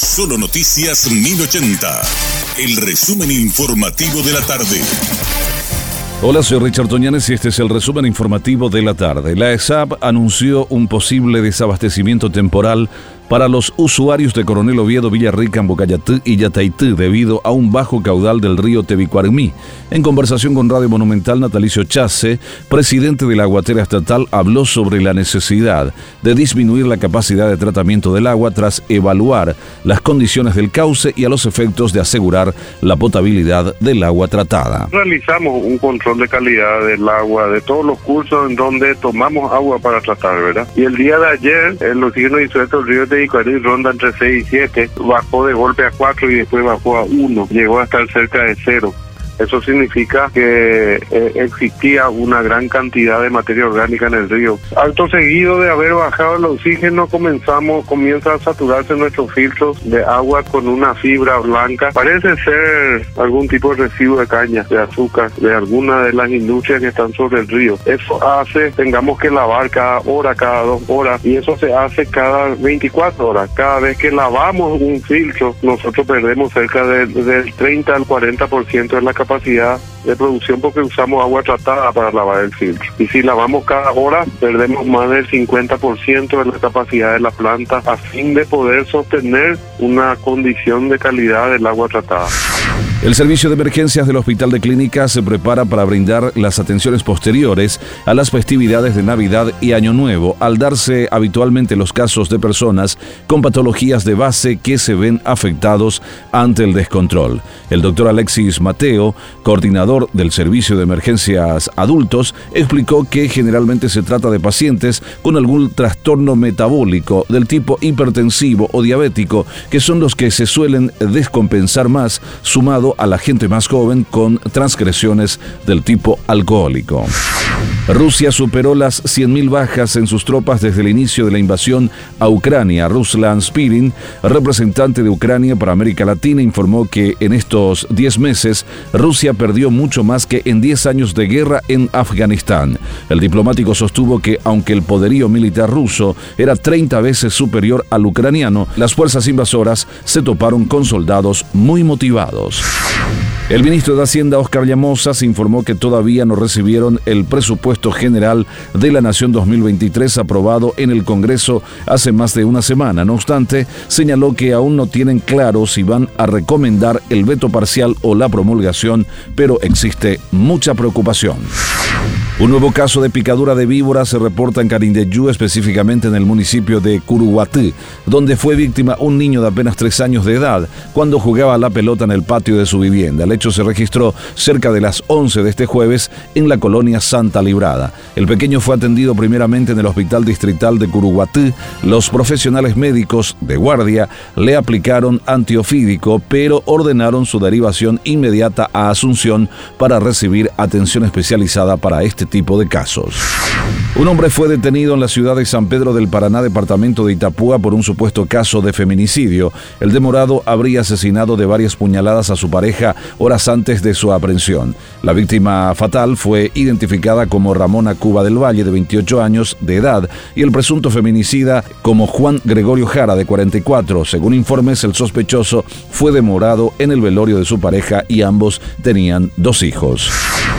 Solo Noticias 1080. El resumen informativo de la tarde. Hola, soy Richard Toñanes y este es el resumen informativo de la tarde. La ESAP anunció un posible desabastecimiento temporal para los usuarios de Coronel Oviedo, Villarrica, Bocayatú y Yataitú debido a un bajo caudal del río Tebicuarmí. En conversación con Radio Monumental, Natalicio Chase, presidente de la Aguatera Estatal, habló sobre la necesidad de disminuir la capacidad de tratamiento del agua tras evaluar las condiciones del cauce y a los efectos de asegurar la potabilidad del agua tratada. Realizamos un control de calidad del agua de todos los cursos en donde tomamos agua para tratar, ¿verdad? Y el día de ayer, el oxígeno disuelto del río de y ronda entre 6 y 7, bajó de golpe a 4 y después bajó a 1, llegó a estar cerca de 0. Eso significa que eh, existía una gran cantidad de materia orgánica en el río. Alto seguido de haber bajado el oxígeno, comenzamos, comienza a saturarse nuestros filtros de agua con una fibra blanca. Parece ser algún tipo de residuo de caña, de azúcar, de alguna de las industrias que están sobre el río. Eso hace, tengamos que lavar cada hora, cada dos horas, y eso se hace cada 24 horas. Cada vez que lavamos un filtro, nosotros perdemos cerca del 30 al 40% de la capacidad capacidad de producción porque usamos agua tratada para lavar el filtro. Y si lavamos cada hora, perdemos más del 50% de la capacidad de la planta a fin de poder sostener una condición de calidad del agua tratada. El servicio de emergencias del Hospital de Clínicas se prepara para brindar las atenciones posteriores a las festividades de Navidad y Año Nuevo, al darse habitualmente los casos de personas con patologías de base que se ven afectados ante el descontrol. El doctor Alexis Mateo, coordinador del Servicio de Emergencias Adultos, explicó que generalmente se trata de pacientes con algún trastorno metabólico del tipo hipertensivo o diabético, que son los que se suelen descompensar más, sumado a la gente más joven con transgresiones del tipo alcohólico. Rusia superó las 100.000 bajas en sus tropas desde el inicio de la invasión a Ucrania. Ruslan Spirin, representante de Ucrania para América Latina, informó que en estos 10 meses Rusia perdió mucho más que en 10 años de guerra en Afganistán. El diplomático sostuvo que aunque el poderío militar ruso era 30 veces superior al ucraniano, las fuerzas invasoras se toparon con soldados muy motivados. El ministro de Hacienda, Oscar Llamosas, informó que todavía no recibieron el presupuesto general de la Nación 2023 aprobado en el Congreso hace más de una semana. No obstante, señaló que aún no tienen claro si van a recomendar el veto parcial o la promulgación, pero existe mucha preocupación. Un nuevo caso de picadura de víbora se reporta en Carindeyú, específicamente en el municipio de Curuguatí, donde fue víctima un niño de apenas tres años de edad cuando jugaba la pelota en el patio de su vivienda. Se registró cerca de las 11 de este jueves en la colonia Santa Librada. El pequeño fue atendido primeramente en el Hospital Distrital de Curuguatí. Los profesionales médicos de guardia le aplicaron antiofídico, pero ordenaron su derivación inmediata a Asunción para recibir atención especializada para este tipo de casos. Un hombre fue detenido en la ciudad de San Pedro del Paraná, departamento de Itapúa, por un supuesto caso de feminicidio. El demorado habría asesinado de varias puñaladas a su pareja horas antes de su aprehensión. La víctima fatal fue identificada como Ramona Cuba del Valle, de 28 años de edad, y el presunto feminicida como Juan Gregorio Jara, de 44. Según informes, el sospechoso fue demorado en el velorio de su pareja y ambos tenían dos hijos.